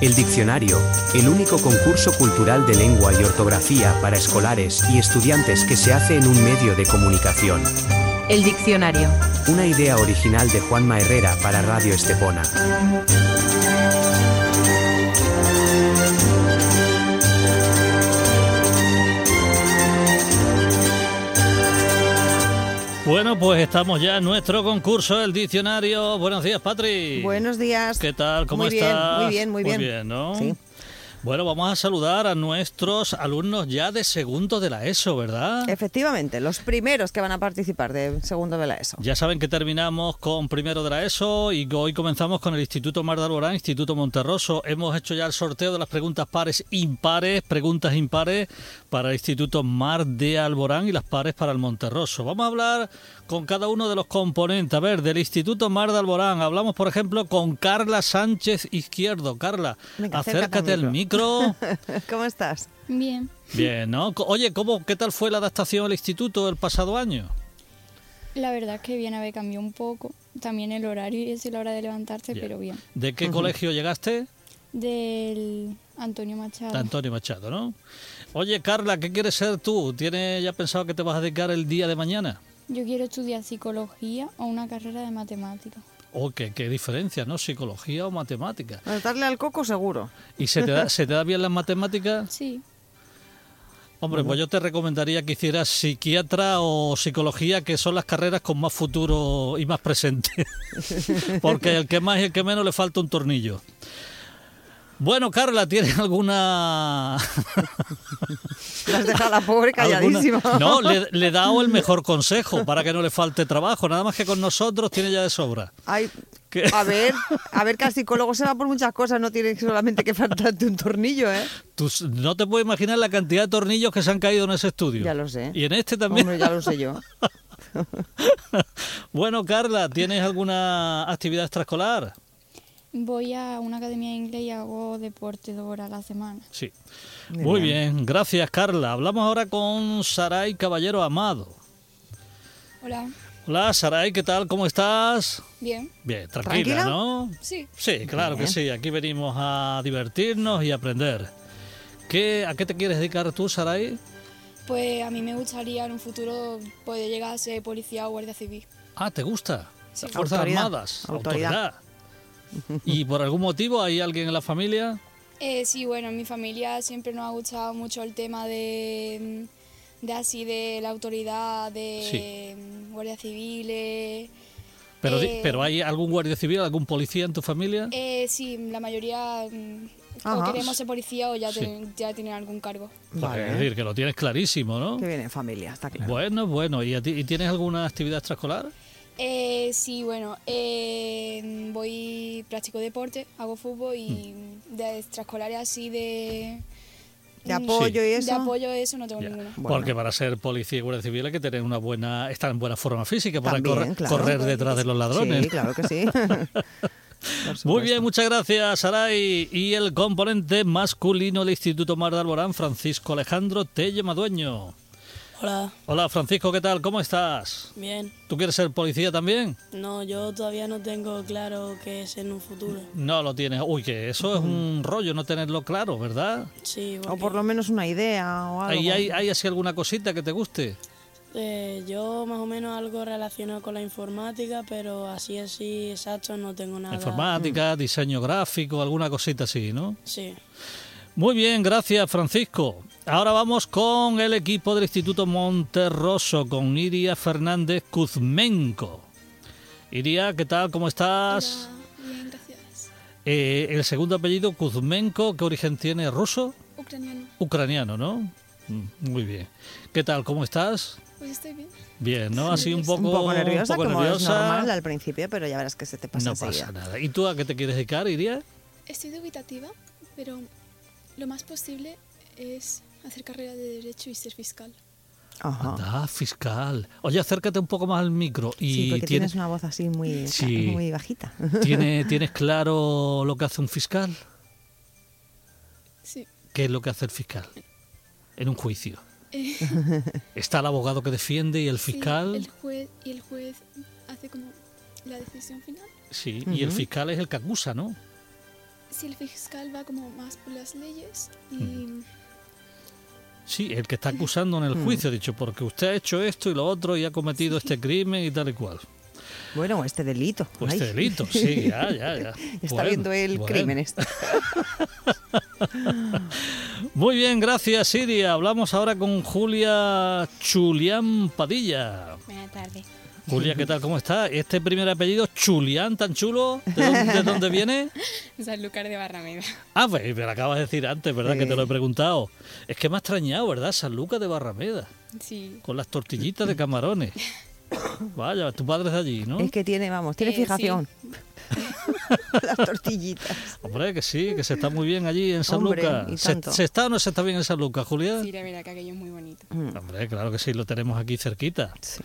El Diccionario, el único concurso cultural de lengua y ortografía para escolares y estudiantes que se hace en un medio de comunicación. El Diccionario. Una idea original de Juanma Herrera para Radio Estepona. Bueno, pues estamos ya en nuestro concurso del diccionario. Buenos días, Patri. Buenos días. ¿Qué tal? ¿Cómo muy bien, estás? muy bien, muy bien. Muy bien, ¿no? Sí. Bueno, vamos a saludar a nuestros alumnos ya de segundo de la ESO, ¿verdad? Efectivamente, los primeros que van a participar de segundo de la ESO. Ya saben que terminamos con primero de la ESO y hoy comenzamos con el Instituto Mar de Alborán, Instituto Monterroso. Hemos hecho ya el sorteo de las preguntas pares impares, preguntas impares para el Instituto Mar de Alborán y las pares para el Monterroso. Vamos a hablar con cada uno de los componentes. A ver, del Instituto Mar de Alborán, hablamos por ejemplo con Carla Sánchez Izquierdo. Carla, Venga, acércate al micro. ¿Cómo estás? Bien. Bien, ¿no? Oye, ¿cómo, ¿qué tal fue la adaptación al instituto el pasado año? La verdad es que bien, a ver, cambió un poco. También el horario y eso y la hora de levantarse, pero bien. ¿De qué colegio llegaste? Del Antonio Machado. De Antonio Machado, ¿no? Oye, Carla, ¿qué quieres ser tú? ¿Tienes ya pensado que te vas a dedicar el día de mañana? Yo quiero estudiar psicología o una carrera de matemáticas. ¿O qué, qué diferencia, no? ¿Psicología o matemática? Bueno, darle al coco seguro. ¿Y se te da, se te da bien las matemáticas? Sí, Hombre, pues yo te recomendaría que hicieras psiquiatra o psicología, que son las carreras con más futuro y más presente. Porque el que más y el que menos le falta un tornillo. Bueno, Carla, ¿tienes alguna La has dejado la pobre calladísima. No, le, le he dado el mejor consejo para que no le falte trabajo. Nada más que con nosotros tiene ya de sobra. Ay, ¿Qué? a ver, a ver que al psicólogo se va por muchas cosas, no tiene solamente que faltarte un tornillo, ¿eh? Tú no te puedes imaginar la cantidad de tornillos que se han caído en ese estudio. Ya lo sé. Y en este también. Hombre, ya lo sé yo. bueno, Carla, ¿tienes alguna actividad extraescolar? Voy a una academia de inglés y hago deporte dos horas a la semana. Sí. Muy Muy bien. gracias, Carla. Hablamos ahora con Saray Caballero Amado. Hola. Hola, Saray, ¿qué tal? ¿Cómo estás? Bien. Bien, tranquila, ¿Tranquila? ¿no? Sí. Sí, claro que sí. Aquí venimos a divertirnos y aprender. ¿Qué, ¿A qué te quieres dedicar tú, Saray? Pues a mí me gustaría en un futuro poder llegar a ser policía o guardia civil. Ah, ¿te gusta? Sí. Fuerzas Autoridad. Armadas. Autoridad. ¿Y por algún motivo hay alguien en la familia? Eh, sí, bueno, en mi familia siempre nos ha gustado mucho el tema de, mm, de así, de la autoridad, de mm, guardias civiles. Pero, di- Eh, pero ¿hay algún guardia civil, algún policía en tu familia? Eh, sí, la mayoría mm, o Ajá. queremos ser policía o ya, Sí. ten- ya tienen algún cargo. Pues Vale. Es decir, que lo tienes clarísimo, ¿no? Que viene en familia, está claro. Bueno, bueno. ¿Y, a ti- y tienes alguna actividad extraescolar? Eh, sí, bueno, eh, voy, practico deporte, hago fútbol y Mm. de extraescolares así de... De mm, apoyo y De eso. apoyo eso no tengo Ya. ninguna. Bueno. Porque para ser policía y guardia civil hay que tener una buena, estar en buena forma física para También, correr, claro. correr detrás de los ladrones. Sí, claro que sí. Muy bien, muchas gracias, Saray. Y el componente masculino del Instituto Mar de Alborán, Francisco Alejandro Telle Madueño. Hola, Hola, Francisco, ¿qué tal? ¿Cómo estás? bien. ¿Tú quieres ser policía también? No, yo todavía no tengo claro qué es en un futuro. No lo tienes. Uy, que eso es un rollo no tenerlo claro, ¿verdad? Sí, O por lo menos una idea o algo. ¿Hay, hay, hay así alguna cosita que te guste? eh, yo más o menos algo relacionado con la informática, pero así así exacto no tengo nada. Informática, diseño gráfico, alguna cosita así, ¿no? Sí. Muy bien, gracias Francisco. Ahora vamos con el equipo del Instituto Monterroso, con Iria Fernández Kuzmenko. Iria, ¿qué tal? ¿Cómo estás? bien, gracias. Eh, el segundo apellido, Kuzmenko, ¿qué origen tiene? ¿Ruso? Ucraniano, Ucraniano, ¿no? Mm, Muy bien. ¿Qué tal? ¿Cómo estás? pues estoy bien. Bien, ¿no? Así un poco, un poco nerviosa, poco como nerviosa. es normal al principio, pero ya verás que se te pasa No enseguida. pasa nada. ¿Y tú a qué te quieres dedicar, Iria? Estoy dubitativa, pero lo más posible es hacer carrera de Derecho y ser fiscal. Ajá. Anda, fiscal. Oye, acércate un poco más al micro. Y Sí, porque tienes, tienes una voz así muy, Sí. muy bajita. ¿tiene- ¿tienes claro lo que hace un fiscal? Sí. ¿Qué es lo que hace el fiscal? En un juicio. Está el abogado que defiende y el Sí, fiscal. el juez y el juez hace como la decisión final. Sí, y el fiscal es el que acusa, ¿no? si el fiscal va como más por las leyes y Sí, el que está acusando en el Mm. juicio, ha dicho, porque usted ha hecho esto y lo otro y ha cometido este crimen y tal y cual. Bueno, este delito. O este delito, sí, ya, ya, ya. Está Bueno, viendo el bueno. crimen este. Muy bien, gracias Siria. Hablamos ahora con Julia Chulián Padilla. Buenas tardes. Julia, ¿qué tal? ¿Cómo está? Este primer apellido, Chulián, tan chulo, ¿de dónde, de dónde viene? Sanlúcar de Barrameda. Ah, pues me lo acabas de decir antes, ¿verdad? Que te lo he preguntado. Es que me ha extrañado, ¿verdad? San Lucas de Barrameda, Sí. con las tortillitas de camarones. Vaya, tu padre es de allí, ¿no? Es que tiene, vamos, tiene Eh, fijación. Las tortillitas. Hombre, que sí, que se está muy bien allí en San Lucas. ¿Se, está o no se está bien en San Lucas, Julia? Sí, la verdad que aquello es muy bonito. Mm, Hombre, claro que sí, lo tenemos aquí cerquita. sí.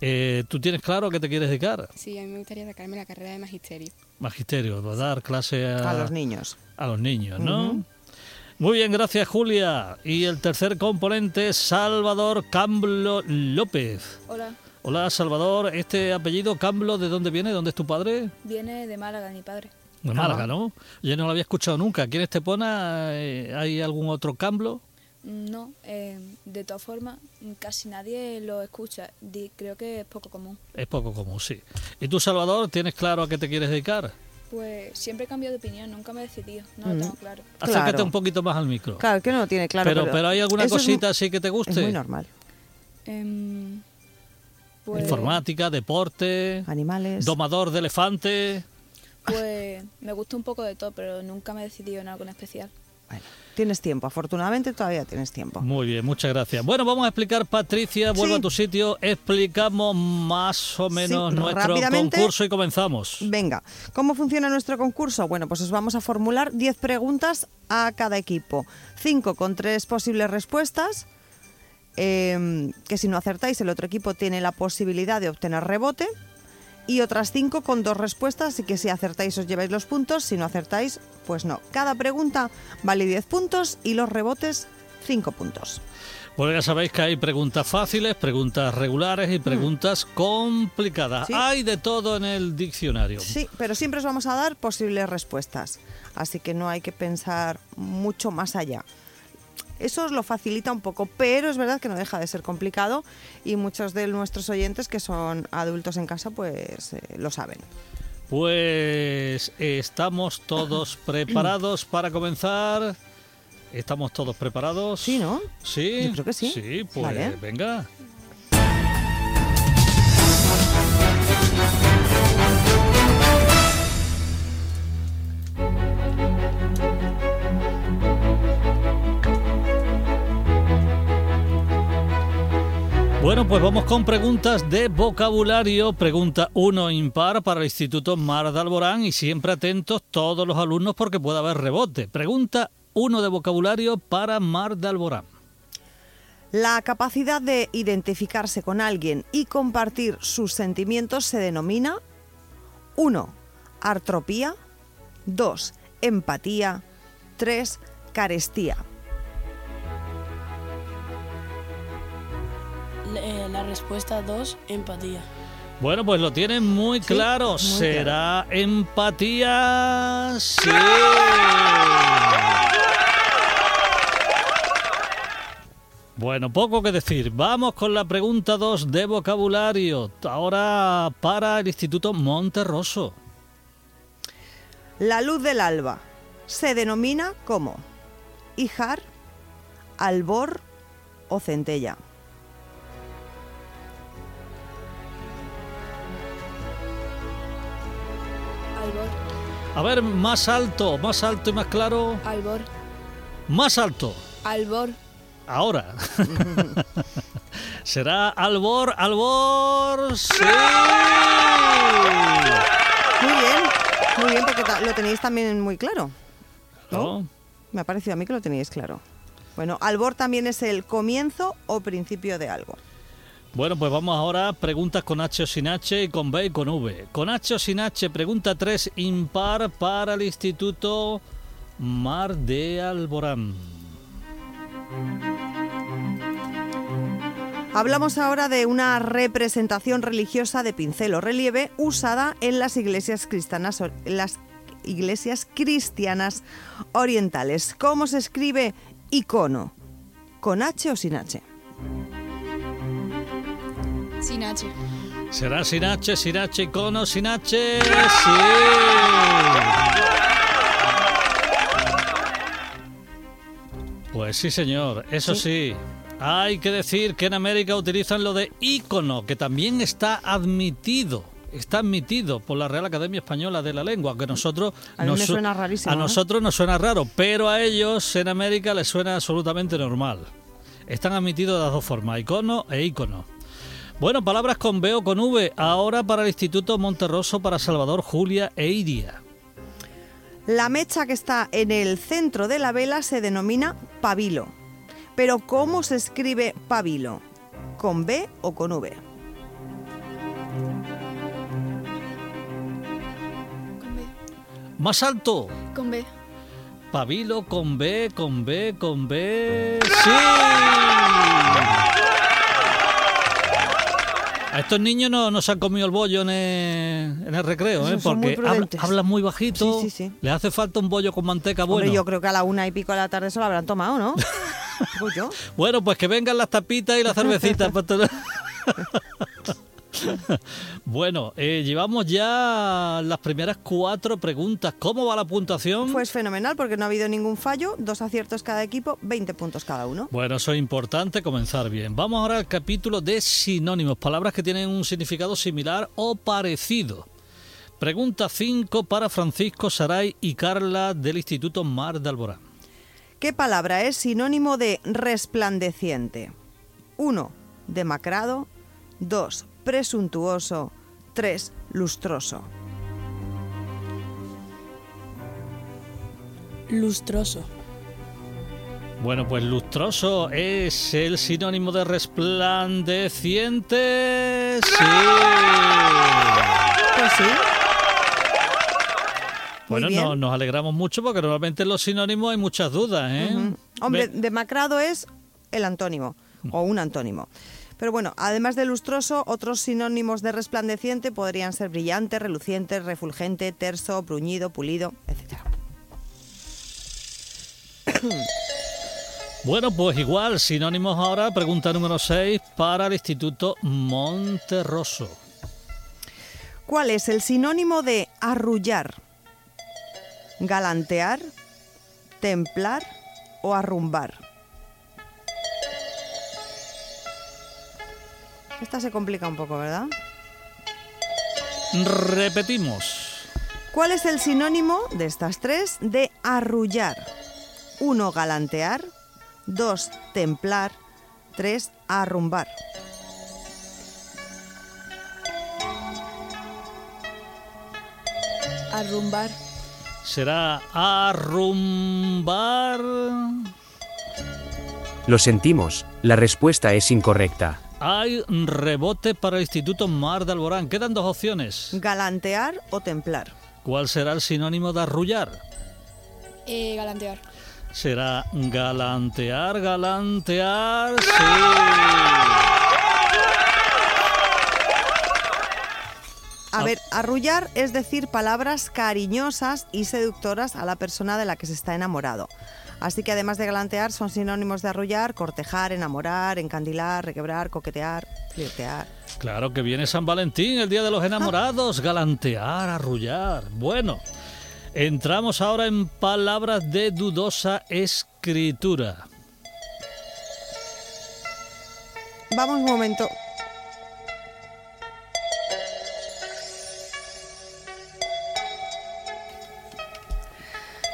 Eh, ¿Tú tienes claro a qué te quieres dedicar? Sí, a mí me gustaría sacarme la carrera de magisterio. Magisterio, va a dar clase a, A los niños. a los niños, ¿no? Muy bien, gracias Julia. Y el tercer componente, Salvador Camblo López. Hola, Hola Salvador, ¿este apellido Camblo de dónde viene? ¿Dónde es tu padre? viene de Málaga mi padre. De Málaga, ¿no? Yo no lo había escuchado nunca. ¿Aquí en Estepona eh, hay algún otro Camblo? No, eh, de todas formas, casi nadie lo escucha. Di- creo que es poco común. Es poco común, sí. ¿Y tú, Salvador, tienes claro a qué te quieres dedicar? Pues siempre cambio de opinión, nunca me he decidido, no lo Mm. tengo claro. Acércate Claro. un poquito más al micro. Claro, que no lo tiene claro. pero, pero, hay alguna cosita así que te guste. Es muy normal. Em, pues, Informática, deporte, Animales. domador de elefante. Pues me gusta un poco de todo, pero nunca me he decidido en algo en especial. Bueno, tienes tiempo, afortunadamente todavía tienes tiempo. Muy bien, muchas gracias. Bueno, vamos a explicar, Patricia, vuelvo Sí. a tu sitio, explicamos más o menos Sí, nuestro concurso y comenzamos. Venga, ¿cómo funciona nuestro concurso? Bueno, pues os vamos a formular 10 preguntas a cada equipo. 5 con 3 posibles respuestas. eh, que si no acertáis, el otro equipo tiene la posibilidad de obtener rebote. Y otras 5 con dos respuestas, y que si acertáis os lleváis los puntos, si no acertáis, pues no. Cada pregunta vale 10 puntos y los rebotes 5 puntos. Pues ya sabéis que hay preguntas fáciles, preguntas regulares y preguntas complicadas. Sí. Hay de todo en el diccionario. Sí, pero siempre os vamos a dar posibles respuestas. Así que no hay que pensar mucho más allá. Eso os lo facilita un poco, pero es verdad que no deja de ser complicado y muchos de nuestros oyentes que son adultos en casa pues eh, lo saben. Pues estamos todos preparados para comenzar. ¿Estamos todos preparados? Sí, ¿no? Sí. Yo creo que sí. Sí, pues Vale. venga. Bueno, pues vamos con preguntas de vocabulario. Pregunta 1 impar para el Instituto Mar de Alborán y siempre atentos todos los alumnos porque puede haber rebote. Pregunta 1 de vocabulario para Mar de Alborán. La capacidad de identificarse con alguien y compartir sus sentimientos se denomina 1. Artropía 2. Empatía 3. Carestía. Eh, la respuesta 2, empatía. Bueno, pues lo tienen muy Sí, claro. muy ¿Será empatía? Sí. Bueno, poco que decir. Vamos con la pregunta 2 de vocabulario. Ahora para el Instituto Monterroso. La luz del alba se denomina como hijar, albor o centella. Albor, A ver, más alto, más alto y más claro. albor, Más alto. albor, Ahora. ¿Será albor, albor? Sí. Muy bien, muy bien, porque lo tenéis también muy claro. ¿no? ¿No? Me ha parecido a mí que lo teníais claro. Bueno, albor también es el comienzo o principio de algo. Bueno, pues vamos ahora a preguntas con H o sin H y con B y con V. Con H o sin H, pregunta 3 impar para el Instituto Mar de Alborán. Hablamos ahora de una representación religiosa de pincel o relieve usada en las iglesias cristianas, las iglesias cristianas orientales. ¿Cómo se escribe icono? ¿Con H o sin H? Sin H. ¿Será sin H, sin H, icono, sin H? Sí. Pues sí, señor, eso sí. Hay que decir que en América utilizan lo de icono, que también está admitido. Está admitido por la Real Academia Española de la Lengua, que nosotros A nos suena rarísimo, a ¿no? nosotros nos suena raro, pero a ellos en América les suena absolutamente normal. Están admitidos de las dos formas, icono e icono. Bueno, palabras con B o con V. Ahora para el Instituto Monterroso para Salvador, Julia e Iria. La mecha que está en el centro de la vela se denomina pabilo. Pero ¿cómo se escribe pabilo? ¿Con B o con V? Con B. Más alto. Con B. Pabilo con B, con B, con B. ¡Sí! A estos niños no, no se han comido el bollo en el, en el recreo, ¿eh? Muy porque prudentes. hablan muy bajito. Sí, sí, sí. Les hace falta un bollo con manteca Hombre, bueno. yo creo que a la una y pico de la tarde se lo habrán tomado, ¿no? Digo yo. Bueno, pues que vengan las tapitas y las cervecitas. bueno, eh, llevamos ya las primeras cuatro preguntas. ¿Cómo va la puntuación? Pues fenomenal, porque no ha habido ningún fallo, dos aciertos cada equipo, 20 puntos cada uno. Bueno, eso es importante comenzar bien. Vamos ahora al capítulo de sinónimos, palabras que tienen un significado similar o parecido. Pregunta 5 para Francisco Saray y Carla del Instituto Mar de Alborán. ¿Qué palabra es sinónimo de resplandeciente? 1. Demacrado. 2. Presuntuoso. 3. Lustroso. Lustroso. Bueno, pues lustroso es el sinónimo de resplandeciente. Sí. Pues sí. Bueno, no- nos alegramos mucho porque normalmente en los sinónimos hay muchas dudas, ¿eh? Hombre, Ve- demacrado es el antónimo o un antónimo. Pero bueno, además de lustroso, otros sinónimos de resplandeciente podrían ser brillante, reluciente, refulgente, terso, bruñido, pulido, etc. Bueno, pues igual, sinónimos ahora, pregunta número 6 para el Instituto Monterroso. ¿Cuál es el sinónimo de arrullar? ¿Galantear? ¿Templar? ¿O arrumbar? Esta se complica un poco, ¿verdad? Repetimos. ¿Cuál es el sinónimo de estas tres de arrullar? 1. Galantear. 2. Templar. 3. Arrumbar. Arrumbar. Será arrumbar. Lo sentimos, la respuesta es incorrecta. Hay rebote para el Instituto Mar de Alborán. Quedan dos opciones. Galantear o templar. ¿Cuál será el sinónimo de arrullar? Eh, galantear. Será galantear, galantear. Sí. A ver, arrullar es decir palabras cariñosas y seductoras a la persona de la que se está enamorado. Así que además de galantear son sinónimos de arrullar, cortejar, enamorar, encandilar, requebrar, coquetear, flirtear. Claro que viene San Valentín, el Día de los Enamorados, galantear, arrullar. Bueno, entramos ahora en palabras de dudosa escritura. Vamos un momento.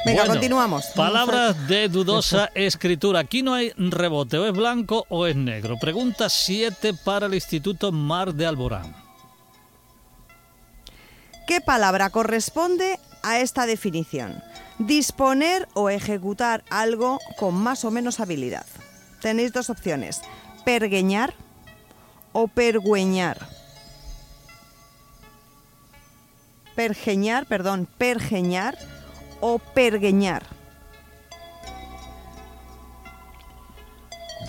Venga, Bueno, continuamos. Palabras de dudosa escritura. Aquí no hay rebote, o es blanco o es negro. Pregunta 7 para el Instituto Mar de Alborán. ¿Qué palabra corresponde a esta definición? Disponer o ejecutar algo con más o menos habilidad. Tenéis dos opciones, pergueñar o pergüeñar. Pergeñar, perdón, pergeñar o pergueñar.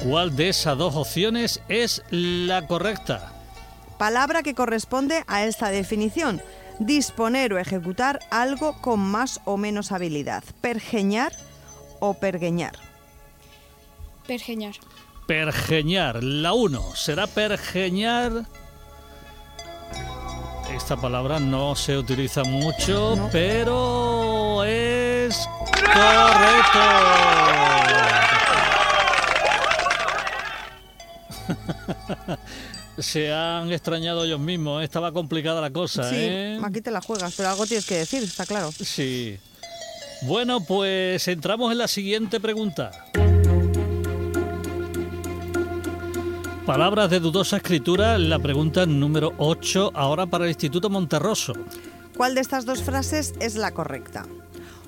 ¿Cuál de esas dos opciones es la correcta? Palabra que corresponde a esta definición. Disponer o ejecutar algo con más o menos habilidad. Pergeñar o pergueñar. Pergeñar. Pergeñar. La 1 será pergeñar. Esta palabra no se utiliza mucho, No. pero es correcto. Se han extrañado ellos mismos, ¿eh? estaba complicada la cosa, Sí, ¿eh? aquí te la juegas, pero algo tienes que decir, está claro. Sí. Bueno, pues entramos en la siguiente pregunta. Palabras de dudosa escritura, la pregunta número 8, ahora para el Instituto Monterroso. ¿Cuál de estas dos frases es la correcta?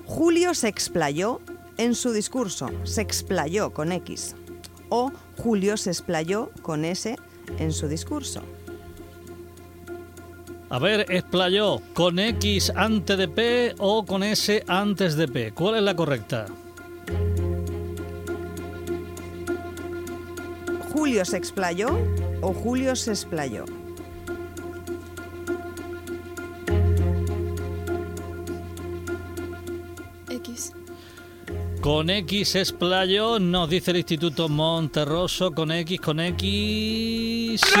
Julio se explayó en su discurso, se explayó con X. O Julio se explayó con S en su discurso. A ver, explayó con X antes de P o con S antes de P. ¿Cuál es la correcta? Julio se explayó o Julio se explayó. Con X explayó, nos dice el Instituto Monterroso, con X, con X... ¡Sí!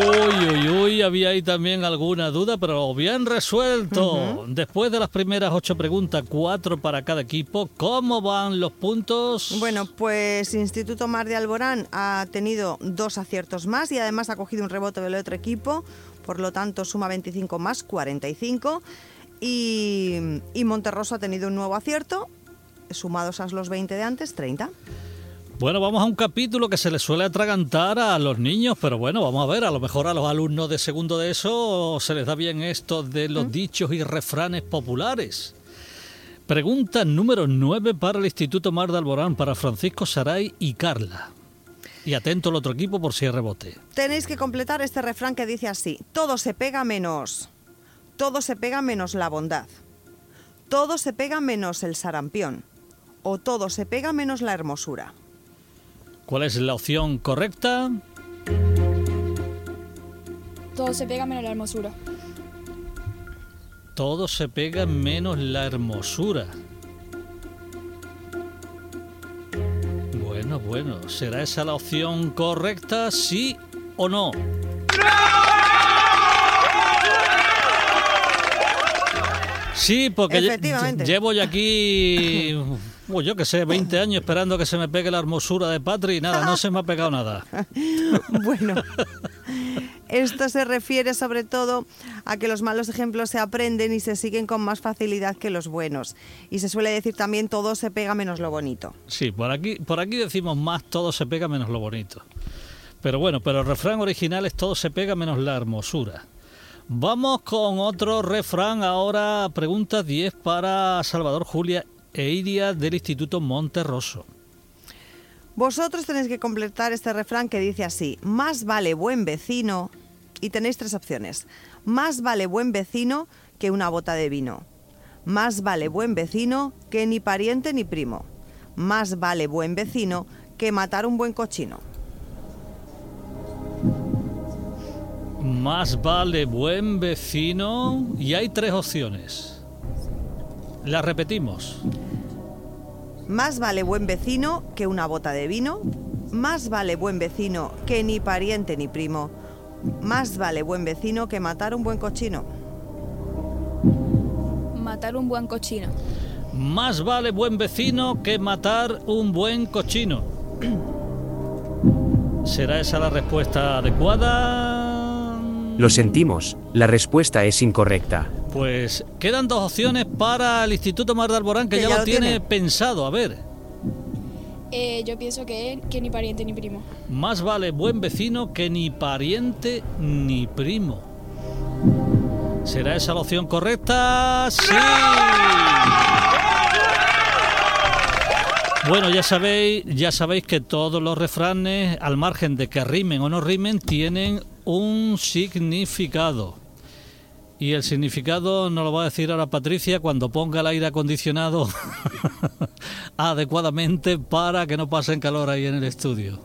Uy, uy, uy, había ahí también alguna duda, pero bien resuelto. Después de las primeras ocho preguntas, cuatro para cada equipo, ¿cómo van los puntos? Bueno, pues Instituto Mar de Alborán ha tenido dos aciertos más y además ha cogido un rebote del otro equipo, por lo tanto suma 25 más 45. Y, y Monterroso ha tenido un nuevo acierto, sumados a los 20 de antes, 30. Bueno, vamos a un capítulo que se le suele atragantar a los niños, pero bueno, vamos a ver, a lo mejor a los alumnos de segundo de eso se les da bien esto de los dichos y refranes populares. Pregunta número 9 para el Instituto Mar de Alborán, para Francisco Saray y Carla. Y atento al otro equipo por si hay rebote. Tenéis que completar este refrán que dice así, todo se pega menos, todo se pega menos la bondad, todo se pega menos el sarampión, o todo se pega menos la hermosura. ¿Cuál es la opción correcta? Todo se pega menos la hermosura. Todo se pega menos la hermosura. Bueno, bueno, ¿será esa la opción correcta, sí o no? Sí, porque Efectivamente. llevo ya aquí, pues yo que sé, 20 años esperando que se me pegue la hermosura de Patri y nada, no se me ha pegado nada. Bueno, esto se refiere sobre todo a que los malos ejemplos se aprenden y se siguen con más facilidad que los buenos. Y se suele decir también todo se pega menos lo bonito. Sí, por aquí, por aquí decimos más todo se pega menos lo bonito. Pero bueno, pero el refrán original es todo se pega menos la hermosura. Vamos con otro refrán ahora, pregunta 10 para Salvador Julia e Iria del Instituto Monterroso. Vosotros tenéis que completar este refrán que dice así, más vale buen vecino, y tenéis tres opciones, más vale buen vecino que una bota de vino, más vale buen vecino que ni pariente ni primo, más vale buen vecino que matar un buen cochino. Más vale buen vecino y hay tres opciones. Las repetimos. Más vale buen vecino que una bota de vino. Más vale buen vecino que ni pariente ni primo. Más vale buen vecino que matar un buen cochino. Matar un buen cochino. Más vale buen vecino que matar un buen cochino. ¿Será esa la respuesta adecuada? Lo sentimos, la respuesta es incorrecta. Pues quedan dos opciones para el Instituto Mar de Alborán que, Que ya, ya lo lo tiene, tiene. pensado. A ver, Eh, yo pienso que, que ni pariente ni primo. más vale buen vecino que ni pariente ni primo. ¿Será esa la opción correcta? Sí. Bueno, ya sabéis, ya sabéis que todos los refranes, al margen de que rimen o no rimen, tienen un significado. Y el significado nos lo va a decir ahora Patricia cuando ponga el aire acondicionado adecuadamente para que no pasen calor ahí en el estudio.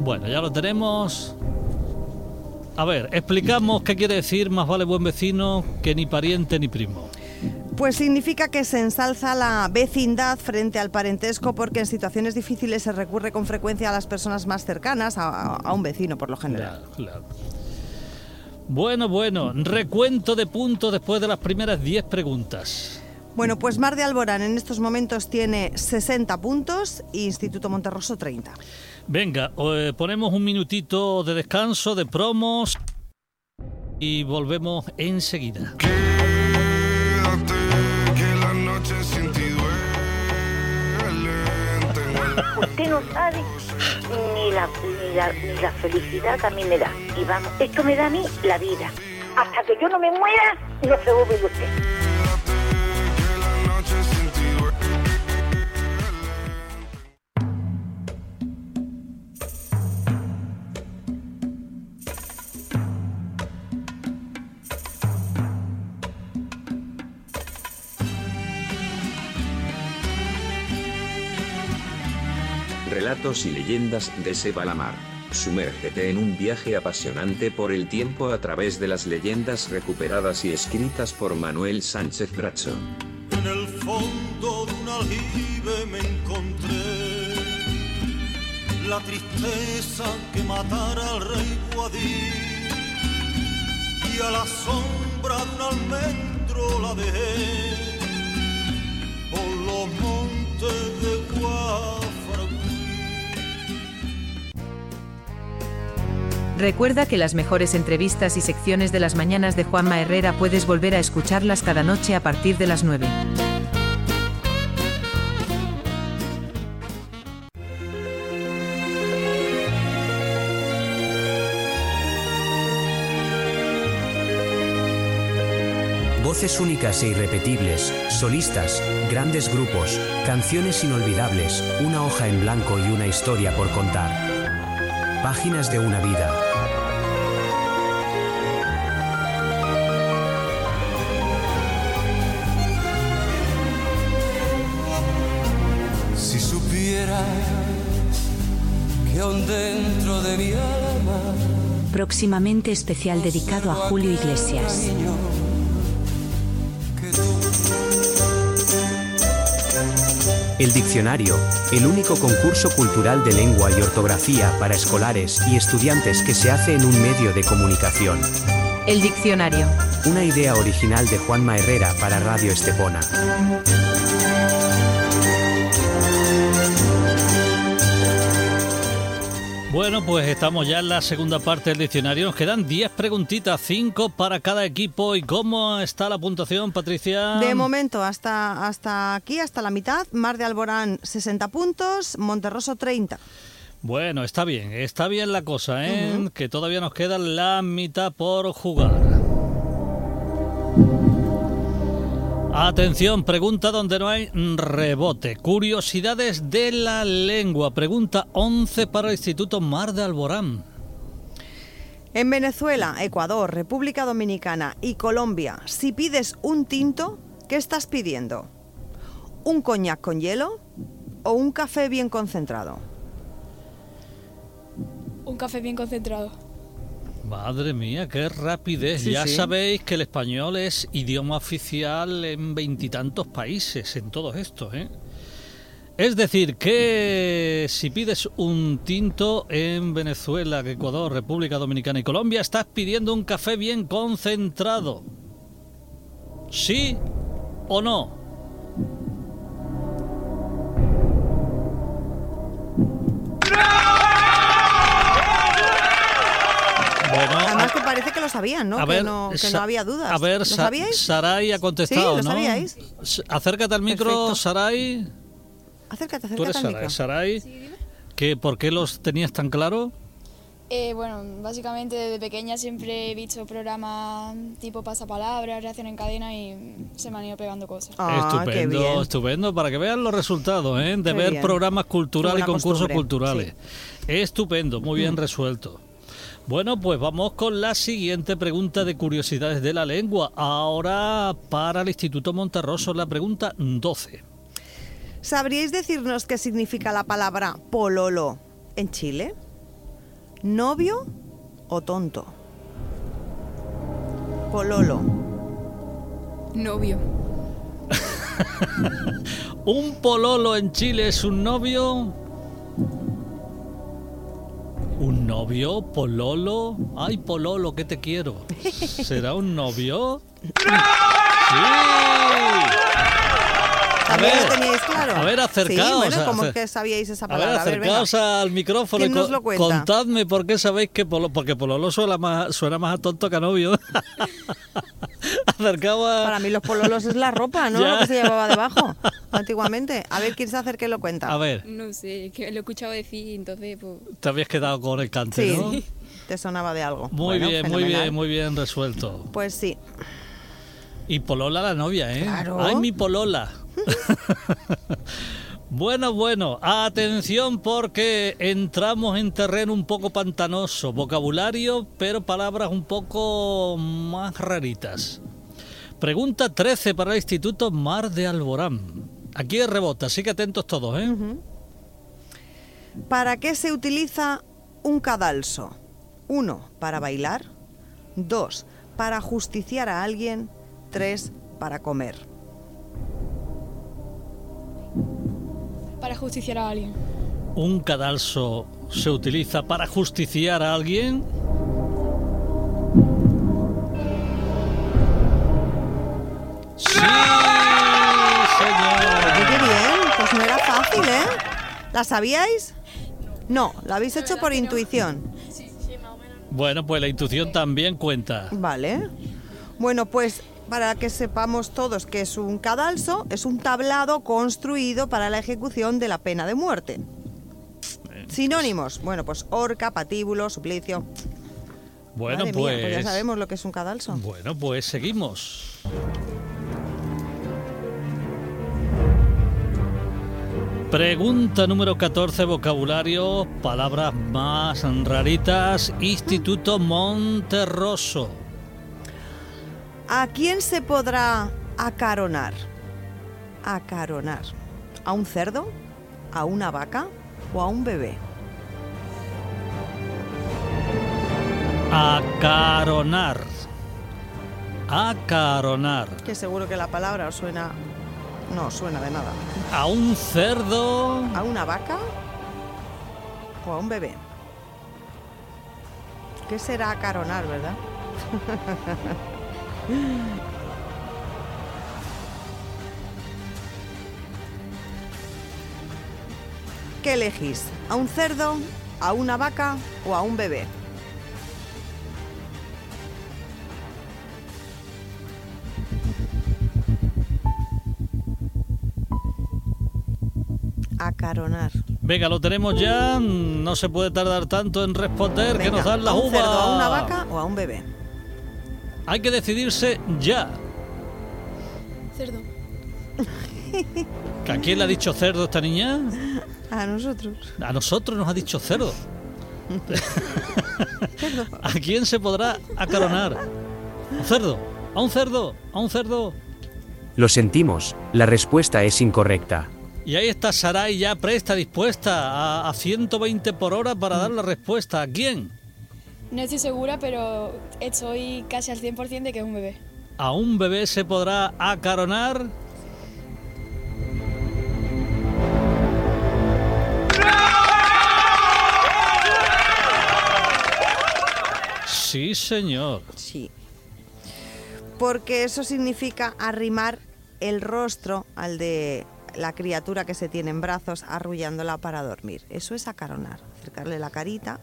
Bueno, ya lo tenemos. A ver, explicamos qué quiere decir más vale buen vecino que ni pariente ni primo. Pues significa que se ensalza la vecindad frente al parentesco porque en situaciones difíciles se recurre con frecuencia a las personas más cercanas, a, a un vecino por lo general. Claro, claro. Bueno, bueno, recuento de puntos después de las primeras 10 preguntas. Bueno, pues Mar de Alborán en estos momentos tiene 60 puntos e Instituto Monterroso 30. Venga, eh, ponemos un minutito de descanso, de promos y volvemos enseguida. Usted no sabe ni la, ni, la, felicidad a mí me da. Y vamos, esto me da a mí la vida. Hasta que yo no me muera, no se olvidar usted. Relatos y leyendas de Seba Lamar. Sumérgete en un viaje apasionante por el tiempo a través de las leyendas recuperadas y escritas por Manuel Sánchez Bracho. En el fondo de un aljibe me encontré la tristeza que matara al rey Guadí y a la sombra de un almendro la dejé Recuerda que las mejores entrevistas y secciones de las mañanas de Juanma Herrera puedes volver a escucharlas cada noche a partir de las 9. Voces únicas e irrepetibles, solistas, grandes grupos, canciones inolvidables, una hoja en blanco y una historia por contar. Páginas de una vida. Próximamente especial dedicado a Julio Iglesias. El Diccionario, el único concurso cultural de lengua y ortografía para escolares y estudiantes que se hace en un medio de comunicación. El diccionario. Una idea original de Juanma Herrera para Radio Estepona. Bueno, pues estamos ya en la segunda parte del diccionario. Nos quedan 10 preguntitas, 5 para cada equipo. ¿Y cómo está la puntuación, Patricia? De momento, hasta, hasta aquí, hasta la mitad, Mar de Alborán 60 puntos, Monterroso 30. Bueno, está bien, está bien la cosa, ¿eh? Que todavía nos queda la mitad por jugar. Atención, pregunta donde no hay rebote. Curiosidades de la lengua. Pregunta 11 para el Instituto Mar de Alborán. En Venezuela, Ecuador, República Dominicana y Colombia, si pides un tinto, ¿qué estás pidiendo? ¿Un coñac con hielo o un café bien concentrado? Un café bien concentrado. Madre mía, qué rapidez. Sí, ya sí. sabéis que el español es idioma oficial en veintitantos países, en todos estos, ¿eh? Es decir, que si pides un tinto en Venezuela, Ecuador, República Dominicana y Colombia, estás pidiendo un café bien concentrado. ¿Sí o no? Parece que lo sabían, ¿no? A que ver, no, que no había dudas. A ver, ¿Lo Sa- sabíais? Saray ha contestado, Sí, lo ¿no? sabíais. Acércate al micro, Perfecto. Saray. Acércate, Tú eres acércate al Saray. micro. Saray, que ¿por qué los tenías tan claro? Eh, bueno, básicamente desde pequeña siempre he visto programas tipo pasapalabra, reacción en cadena y se me han ido pegando cosas. Ah, qué estupendo, bien. estupendo, para que vean los resultados, ¿eh? de Qué ver bien. programas culturales y concursos costumbre, culturales. Estupendo, muy bien Mm. resuelto. Bueno, pues vamos con la siguiente pregunta de curiosidades de la lengua. Ahora para el Instituto Monterroso, la pregunta 12. ¿Sabríais decirnos qué significa la palabra pololo en Chile? ¿Novio o tonto? Pololo. Novio. ¿Un pololo en Chile es un novio? ¿Un novio? ¿Pololo? Ay, pololo, que te quiero. ¿Será un novio? ¡Sí! A ¿También ver, teníais claro? a ver, acercaos. Sí, bueno, a- ¿cómo acer- es que sabíais esa A ver, palabra? A ver, acercaos al micrófono y ¿Quién nos co- contadme por qué sabéis que pololo, porque pololo suena más, suena más a tonto que a novio. acercaos a... Para mí los pololos es la ropa, ¿no? Ya. Lo que se llevaba debajo antiguamente. A ver, ¿quién se acerca y lo cuenta? A ver, No sé, que lo he escuchado decir, entonces pues... te habías quedado con el cante, Sí, ¿no? te sonaba de algo. Muy Bueno, bien, muy bien, muy bien resuelto. Pues sí. Y Polola la novia, ¿eh? Claro. ¡Ay, mi Polola! bueno, bueno, atención porque entramos en terreno un poco pantanoso, vocabulario, pero palabras un poco más raritas. Pregunta 13 para el Instituto Mar de Alborán. Aquí rebota, así que atentos todos, ¿eh? ¿Para qué se utiliza un cadalso? Uno, para bailar. Dos, para justiciar a alguien. Tres, para comer. Para justiciar a alguien. ¿Un cadalso se utiliza para justiciar a alguien? ¡Sí, fácil, ¿eh? ¿La sabíais? No, la habéis hecho por intuición. Bueno, pues la intuición también cuenta. Vale. Bueno, pues para que sepamos todos que es un cadalso, es un tablado construido para la ejecución de la pena de muerte. Sinónimos. Bueno, pues horca, patíbulo, suplicio. Bueno, Madre mía, pues. pues ya sabemos lo que es un cadalso. Bueno, pues seguimos. Pregunta número 14, vocabulario, palabras más raritas, Instituto Monterroso. ¿A quién se podrá acaronar? Acaronar. ¿A un cerdo? ¿A una vaca? ¿O a un bebé? Acaronar. Acaronar. Que seguro que la palabra os suena... No, suena de nada. A un cerdo. ¿A una vaca? ¿O a un bebé? ¿Qué será acaronar, verdad? ¿Qué elegís? ¿A un cerdo? ¿A una vaca? ¿O a un bebé? Venga, lo tenemos ya. No se puede tardar tanto en responder. que nos dan las ¿A un uvas. cerdo, a una vaca o a un bebé? Hay que decidirse ya. Cerdo. ¿A quién le ha dicho cerdo esta niña? A nosotros. A nosotros nos ha dicho cerdo. ¿A quién se podrá acaronar? ¿A un cerdo? ¿A un cerdo? ¿A un cerdo? Lo sentimos, la respuesta es incorrecta. Y ahí está Sarai ya presta, dispuesta a, a 120 por hora para dar la respuesta. ¿A quién? No estoy segura, pero estoy casi al 100% de que es un bebé. ¿A un bebé se podrá acaronar? Sí, señor. Sí. Porque eso significa arrimar el rostro al de la criatura que se tiene en brazos, arrullándola para dormir. Eso es acaronar. Acercarle la carita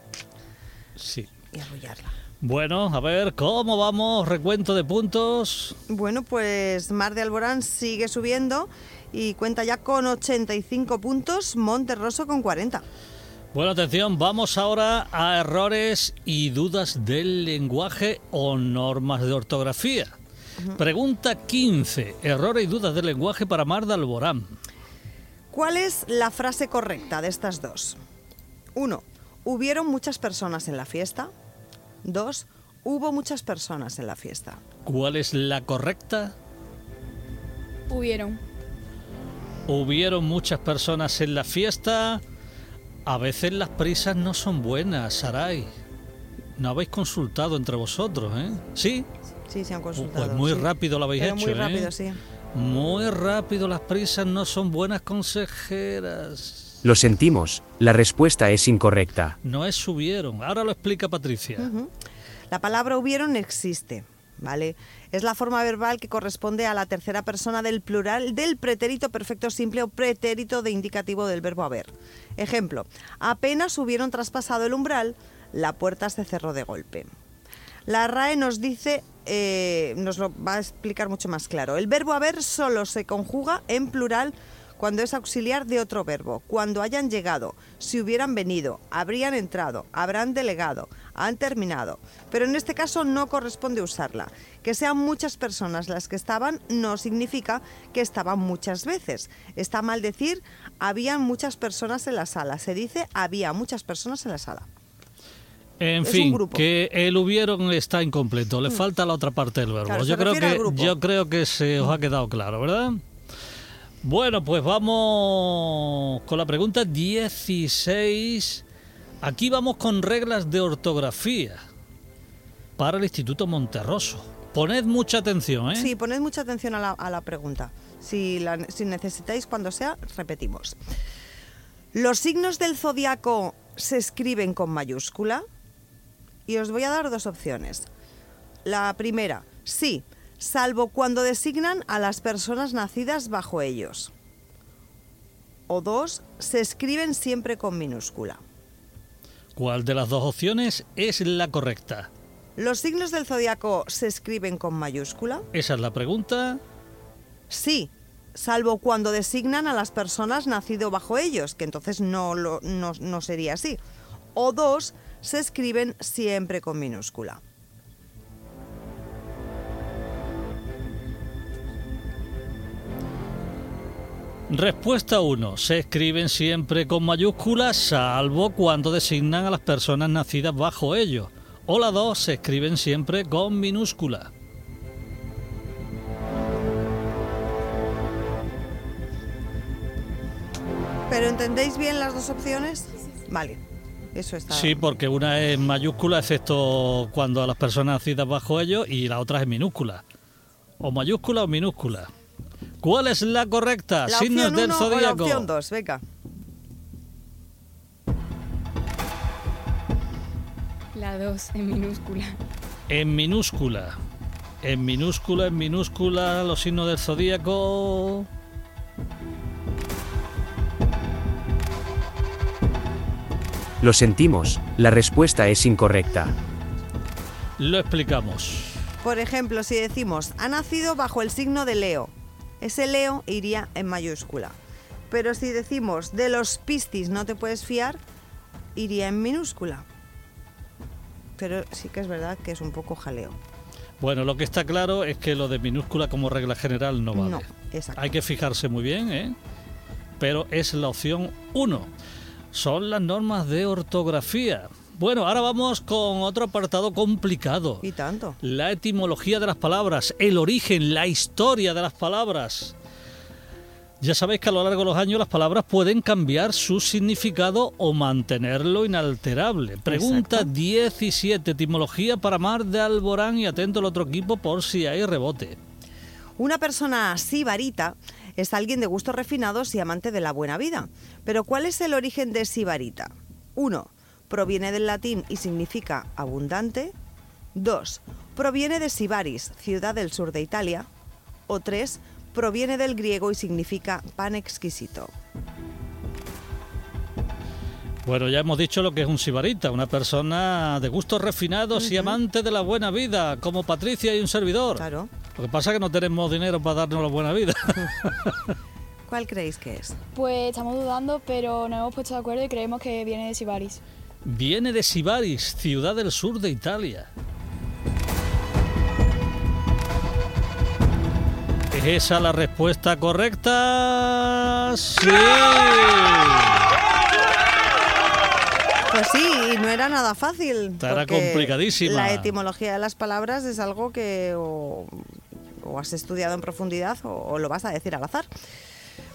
Sí. y arrullarla. Bueno, a ver, ¿cómo vamos? Recuento de puntos. Bueno, pues Mar de Alborán sigue subiendo y cuenta ya con 85 puntos, Monterroso con 40. Bueno, atención, vamos ahora a errores y dudas del lenguaje o normas de ortografía. Pregunta 15. Errores y dudas del lenguaje para Mar de Alborán. ¿Cuál es la frase correcta de estas dos? 1. ¿Hubieron muchas personas en la fiesta? 2. Hubo muchas personas en la fiesta. ¿Cuál es la correcta? Hubieron. Hubieron muchas personas en la fiesta. A veces las prisas no son buenas, Saray. No habéis consultado entre vosotros, ¿eh? ¿Sí? Sí, se han consultado. Pues muy sí. rápido lo habéis Pero hecho, muy ¿eh? rápido, sí. Muy rápido, las prisas no son buenas consejeras. Lo sentimos, la respuesta es incorrecta. No es subieron. Ahora lo explica Patricia. La palabra hubieron existe, ¿vale? Es la forma verbal que corresponde a la tercera persona del plural del pretérito perfecto simple o pretérito de indicativo del verbo haber. Ejemplo, apenas hubieron traspasado el umbral, la puerta se cerró de golpe. La RAE nos dice, eh, nos lo va a explicar mucho más claro. El verbo haber solo se conjuga en plural cuando es auxiliar de otro verbo, cuando hayan llegado, si hubieran venido, habrían entrado, habrán delegado, han terminado. Pero en este caso no corresponde usarla. Que sean muchas personas las que estaban no significa que estaban muchas veces. Está mal decir habían muchas personas en la sala. Se dice había muchas personas en la sala. En Es un fin, grupo. que el hubieron está incompleto. Le falta la otra parte del verbo. Claro, yo creo que yo creo que se os ha quedado claro, ¿verdad? Bueno, pues vamos con la pregunta 16. Aquí vamos con reglas de ortografía para el Instituto Monterroso. Poned mucha atención, ¿eh? Sí, poned mucha atención a la, a la pregunta. Si, la- si necesitáis, cuando sea, repetimos. ¿Los signos del zodiaco se escriben con mayúscula? Y os voy a dar dos opciones. La primera, sí, salvo cuando designan a las personas nacidas bajo ellos. O dos, se escriben siempre con minúscula. ¿Cuál de las dos opciones es la correcta? ¿Los signos del zodiaco se escriben con mayúscula? Esa es la pregunta. Sí, salvo cuando designan a las personas nacido bajo ellos, que entonces no, lo- no, no sería así. O dos, se escriben siempre con minúscula. Respuesta 1. Se escriben siempre con mayúsculas, salvo cuando designan a las personas nacidas bajo ellos. O la 2. Se escriben siempre con minúscula. ¿Pero entendéis bien las dos opciones? Vale, eso está. Sí, porque una es mayúscula, excepto cuando a las personas nacidas bajo ellos, y la otra es minúscula. O mayúscula o minúscula. ¿Cuál es la correcta? La Signos del 1 o la zodíaco. opción 2, venga. La 2 en minúscula. En minúscula. En minúscula, en minúscula, los signos del zodíaco. Lo sentimos, la respuesta es incorrecta. Lo explicamos. Por ejemplo, si decimos, ha nacido bajo el signo de Leo, ese Leo iría en mayúscula. Pero si decimos, de los piscis no te puedes fiar, iría en minúscula. Pero sí que es verdad que es un poco jaleo. Bueno, lo que está claro es que lo de minúscula como regla general no vale. No, exacto. Hay que fijarse muy bien, ¿eh? Pero es la opción 1. Son las normas de ortografía. Bueno, ahora vamos con otro apartado complicado. Y tanto. La etimología de las palabras, el origen, la historia de las palabras. Ya sabéis que a lo largo de los años las palabras pueden cambiar su significado o mantenerlo inalterable. Pregunta Exacto. 17, etimología para Mar de Alborán y atento al otro equipo por si hay rebote. Una persona sibarita es alguien de gustos refinados y amante de la buena vida. Pero ¿cuál es el origen de sibarita? 1. Proviene del latín y significa abundante. 2. Proviene de Sibaris, ciudad del sur de Italia. O 3. Proviene del griego y significa pan exquisito. Bueno, ya hemos dicho lo que es un sibarita, una persona de gustos refinados y amante de la buena vida, como Patricia y un servidor. Claro. Lo que pasa es que no tenemos dinero para darnos la buena vida. ¿Cuál creéis que es? Pues estamos dudando, pero nos hemos puesto de acuerdo y creemos que viene de Sibaris. Viene de Sibaris, ciudad del sur de Italia. ¿Es esa la respuesta correcta? Sí. Pues sí, y no era nada fácil. Estará porque complicadísima. La etimología de las palabras es algo que o, o has estudiado en profundidad o, o lo vas a decir al azar.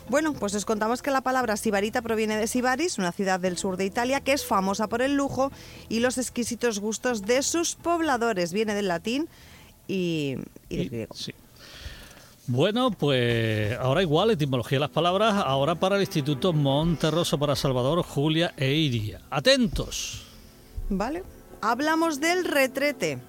Bueno, pues os contamos que la palabra sibarita proviene de Sibaris, una ciudad del sur de Italia que es famosa por el lujo y los exquisitos gustos de sus pobladores. Viene del latín y, y del griego. Sí. Bueno, pues ahora igual, etimología de las palabras, ahora para el Instituto Monterroso para Salvador, Julia e Iria. Atentos. ¿Vale? Hablamos del retrete,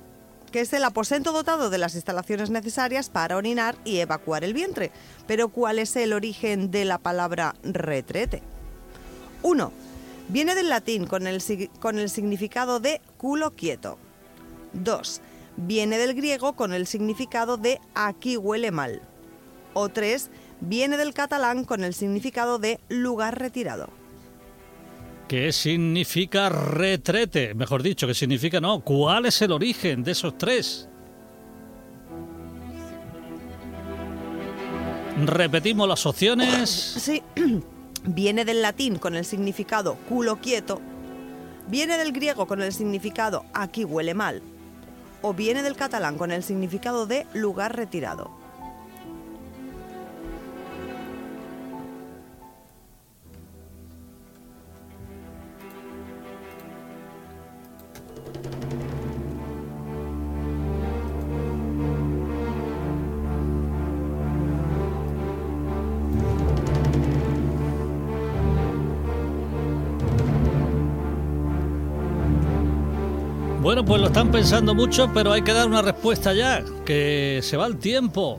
que es el aposento dotado de las instalaciones necesarias para orinar y evacuar el vientre. Pero ¿cuál es el origen de la palabra retrete? 1. Viene del latín con el, con el significado de culo quieto. 2. Viene del griego con el significado de aquí huele mal. O 3. Viene del catalán con el significado de lugar retirado. ¿Qué significa retrete? Mejor dicho, ¿qué significa no? ¿Cuál es el origen de esos tres? Repetimos las opciones. Sí, viene del latín con el significado culo quieto, viene del griego con el significado aquí huele mal, o viene del catalán con el significado de lugar retirado. Bueno, pues lo están pensando mucho, pero hay que dar una respuesta ya, que se va el tiempo.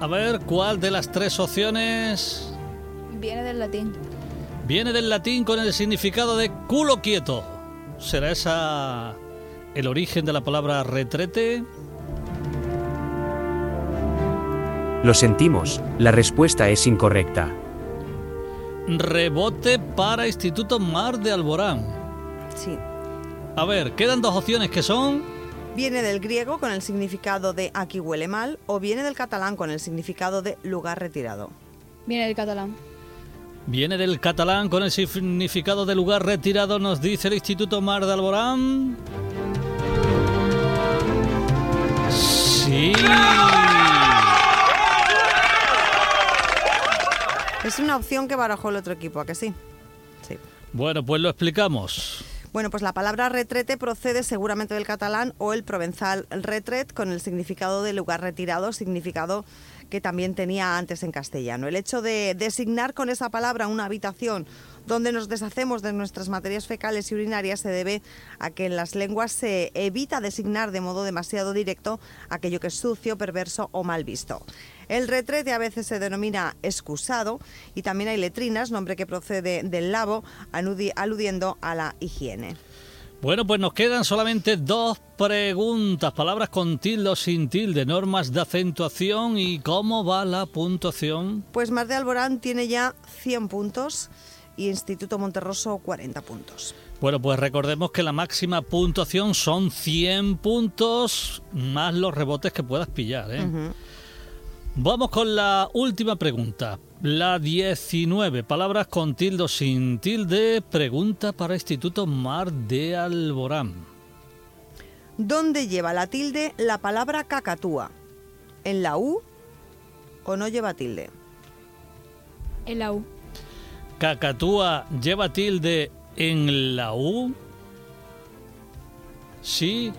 A ver, ¿cuál de las tres opciones Viene del latín. viene del latín con el significado de culo quieto? ¿Será esa el origen de la palabra retrete? Lo sentimos, la respuesta es incorrecta. Rebote para Instituto Mar de Alborán. Sí. A ver, quedan dos opciones que son Viene del griego con el significado de aquí huele mal, o viene del catalán con el significado de lugar retirado. Viene del catalán. Viene del catalán con el significado de lugar retirado, nos dice el Instituto Mar de Alborán. Sí. Es una opción que barajó el otro equipo, ¿a que sí? Sí. Bueno, pues lo explicamos. Bueno, pues la palabra retrete procede seguramente del catalán o el provenzal retret con el significado de lugar retirado, significado que también tenía antes en castellano. El hecho de designar con esa palabra una habitación donde nos deshacemos de nuestras materias fecales y urinarias se debe a que en las lenguas se evita designar de modo demasiado directo aquello que es sucio, perverso o mal visto. El retrete a veces se denomina excusado y también hay letrinas, nombre que procede del lavo, aludiendo a la higiene. Bueno, pues nos quedan solamente dos preguntas. Palabras con tilde o sin tilde, normas de acentuación y cómo va la puntuación. Pues Mar de Alborán tiene ya 100 puntos y Instituto Monterroso 40 puntos. Bueno, pues recordemos que la máxima puntuación son 100 puntos más los rebotes que puedas pillar. ¿eh? Vamos con la última pregunta. La 19. Palabras con tilde o sin tilde. Pregunta para Instituto Mar de Alborán. ¿Dónde lleva la tilde la palabra cacatúa? ¿En la U o no lleva tilde? En la U. ¿Cacatúa lleva tilde en la U? Sí.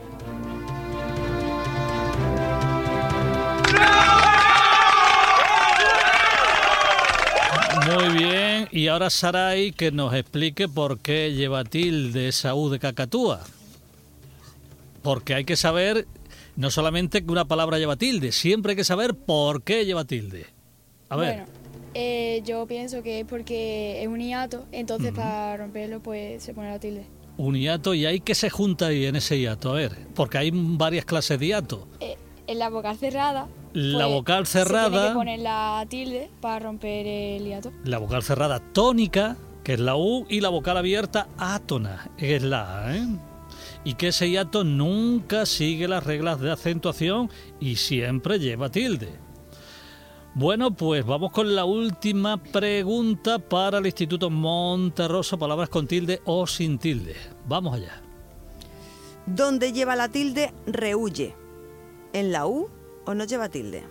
Muy bien, y ahora Saray que nos explique por qué lleva tilde esa U de cacatúa. Porque hay que saber no solamente que una palabra lleva tilde, siempre hay que saber por qué lleva tilde. A ver. Bueno, eh, yo pienso que es porque es un hiato, entonces para romperlo pues se pone la tilde. Un hiato y hay que se junta ahí en ese hiato, a ver, porque hay varias clases de hiato. Eh, en la vocal cerrada. La pues, vocal Se tiene cerrada, que poner la tilde para romper el hiato. la vocal cerrada tónica, que es la U, y la vocal abierta átona, que es la A, ¿eh? Y que ese hiato nunca sigue las reglas de acentuación y siempre lleva tilde. Bueno, pues vamos con la última pregunta para el Instituto Monterroso, palabras con tilde o sin tilde. Vamos allá. ¿Dónde lleva la tilde rehuye? en la U o no lleva tilde.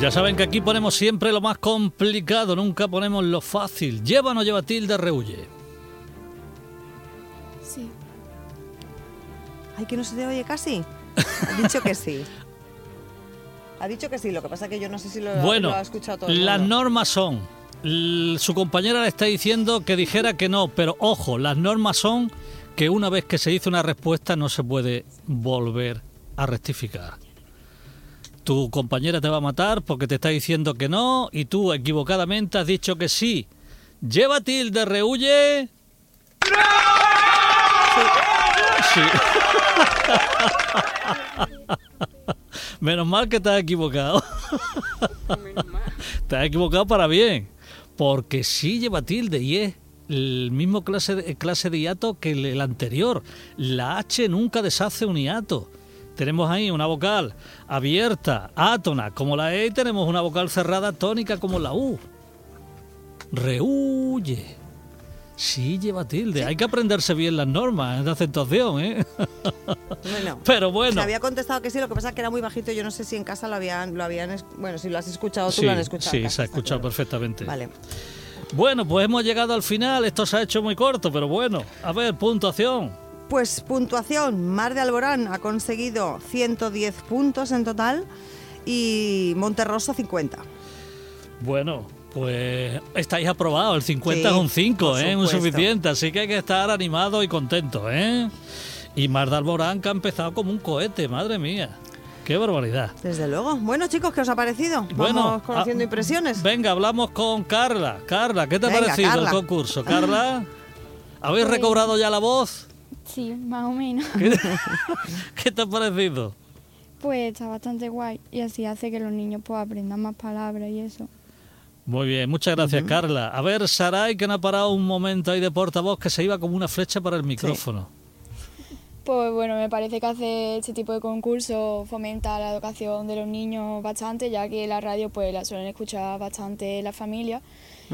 Ya saben que aquí ponemos siempre lo más complicado, nunca ponemos lo fácil. Lleva o no lleva tilde, rehuye. Sí. Ay, que no se te oye casi. Ha dicho que sí. Ha dicho que sí, lo que pasa es que yo no sé si lo, bueno, ha escuchado todo. Las normas son su compañera le está diciendo que dijera que no, pero ojo, las normas son que una vez que se hizo una respuesta no se puede volver a rectificar. Tu compañera te va a matar porque te está diciendo que no y tú equivocadamente has dicho que sí. Lleva tilde, rehuye. Sí. Menos mal que te has equivocado. Te has equivocado para bien. Porque sí lleva tilde y es el mismo clase de, clase hiato que el, el anterior. La H nunca deshace un hiato. Tenemos ahí una vocal abierta, átona, como la E, y tenemos una vocal cerrada, tónica, como la U. Rehuye. Sí lleva tilde. Hay que aprenderse bien las normas de acentuación, ¿eh? Bueno, Pero bueno. Se había contestado que sí, lo que pasa es que era muy bajito. Yo no sé si en casa lo habían, lo habían bueno, si lo has escuchado tú, Sí, lo han escuchado. sí, casa, se ha escuchado claro. perfectamente. Vale. Bueno, pues hemos llegado al final. Esto se ha hecho muy corto, pero bueno. A ver, puntuación. Pues puntuación, Mar de Alborán ha conseguido 110 puntos en total y Monterroso 50. Bueno, pues estáis aprobados. El 50 Sí, es un 5, por ¿eh? Un suficiente. Así que hay que estar animado y contento, ¿eh? Y Mar de Alborán que ha empezado como un cohete, madre mía. Qué barbaridad. Desde luego. Bueno, chicos, ¿qué os ha parecido? Bueno, Vamos conociendo ah, impresiones. Venga, hablamos con Carla. Carla, ¿qué te ha parecido Carla. el concurso? Carla, ¿habéis Pues- recobrado ya la voz? Sí, más o menos. ¿Qué, qué te ha parecido? Pues está bastante guay y así hace que los niños pues aprendan más palabras y eso. Muy bien, muchas gracias, Carla. A ver, Saray, que no ha parado un momento ahí de portavoz que se iba como una flecha para el micrófono. Pues bueno, me parece que hacer este tipo de concursos fomenta la educación de los niños bastante, ya que la radio pues la suelen escuchar bastante las familias.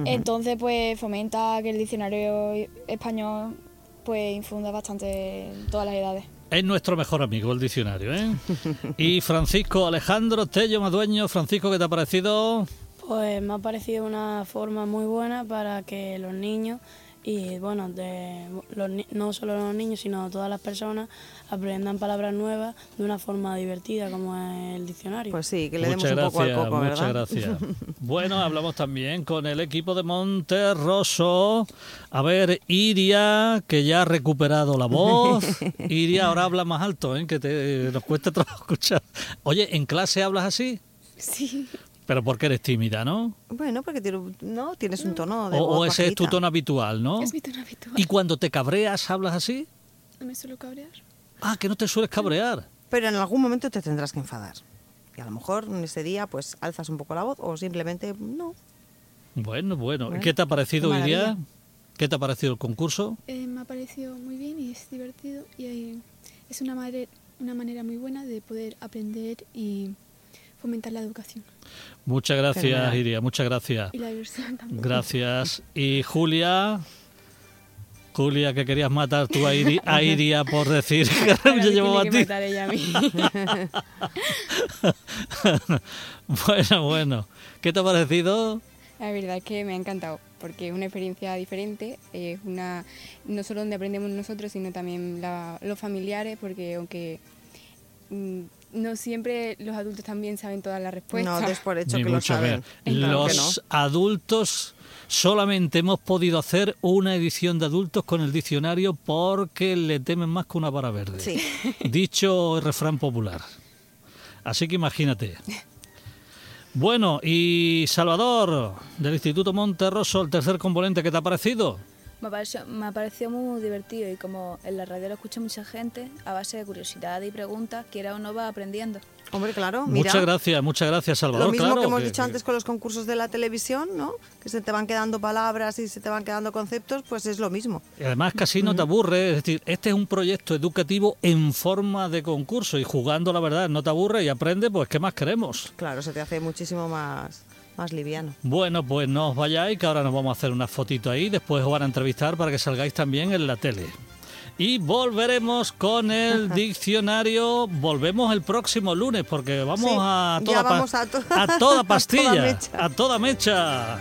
Entonces pues fomenta que el diccionario español pues infunda bastante en todas las edades. Es nuestro mejor amigo el diccionario, ¿eh? Y Francisco Alejandro Tello Madueño, Francisco, ¿qué te ha parecido? Pues me ha parecido una forma muy buena para que los niños y bueno, de los ni- no solo los niños, sino todas las personas aprendan palabras nuevas de una forma divertida como es el diccionario. Pues sí, que le muchas demos un poco al gracias, coco, muchas ¿verdad? gracias. Bueno, hablamos también con el equipo de Monterroso. A ver, Iria, que ya ha recuperado la voz. Iria ahora habla más alto, ¿eh? que te, nos cuesta trabajo escuchar. Oye, ¿en clase hablas así? Sí. Pero porque eres tímida, ¿no? Bueno, porque no, tienes un tono de O, voz o ese es tu tono habitual, ¿no? Es mi tono habitual. ¿Y cuando te cabreas hablas así? No me suelo cabrear. Ah, que no te sueles cabrear. Pero en algún momento te tendrás que enfadar. Y a lo mejor en ese día pues alzas un poco la voz o simplemente no. Bueno, bueno. Bueno, ¿Qué te ha parecido, Iria? maravilla. ¿Qué te ha parecido el concurso? Eh, me ha parecido muy bien y es divertido y eh, es una, madre- una manera muy buena de poder aprender y fomentar la educación. Muchas gracias, Fenomenal. Iria, muchas gracias. Y la diversión también. Gracias. Y Julia, Julia, que querías matar tú a, Iri- a Iria por decir que Ahora yo me llevaba a ti. matar ella a mí. bueno, bueno. ¿Qué te ha parecido? La verdad es que me ha encantado, porque es una experiencia diferente, es una no solo donde aprendemos nosotros, sino también la- los familiares, porque aunque mm, no siempre los adultos también saben todas las respuestas. No des por hecho Ni que lo saben. que Los adultos solamente hemos podido hacer una edición de adultos con el diccionario porque le temen más que una vara verde. Sí. Dicho refrán popular. Así que imagínate. Bueno, y Salvador, del Instituto Monterroso, el tercer componente, ¿qué te ha parecido? Me pareció, me ha parecido muy divertido y como en la radio lo escucha mucha gente, a base de curiosidad y preguntas, quiera o no va aprendiendo. Hombre, claro, mira. Muchas gracias, muchas gracias, Salvador. Lo mismo claro, que hemos que- dicho antes con los concursos de la televisión, ¿no? Que se te van quedando palabras y se te van quedando conceptos, pues es lo mismo. Y además casi no te aburre, es decir, este es un proyecto educativo en forma de concurso y jugando la verdad no te aburre y aprende, pues ¿qué más queremos? Claro, se te hace muchísimo más, más liviano. Bueno, pues no os vayáis, que ahora nos vamos a hacer una fotito ahí, después os van a entrevistar para que salgáis también en la tele. Y volveremos con el diccionario. Volvemos el próximo lunes porque vamos a toda a, toda pastilla. A toda mecha.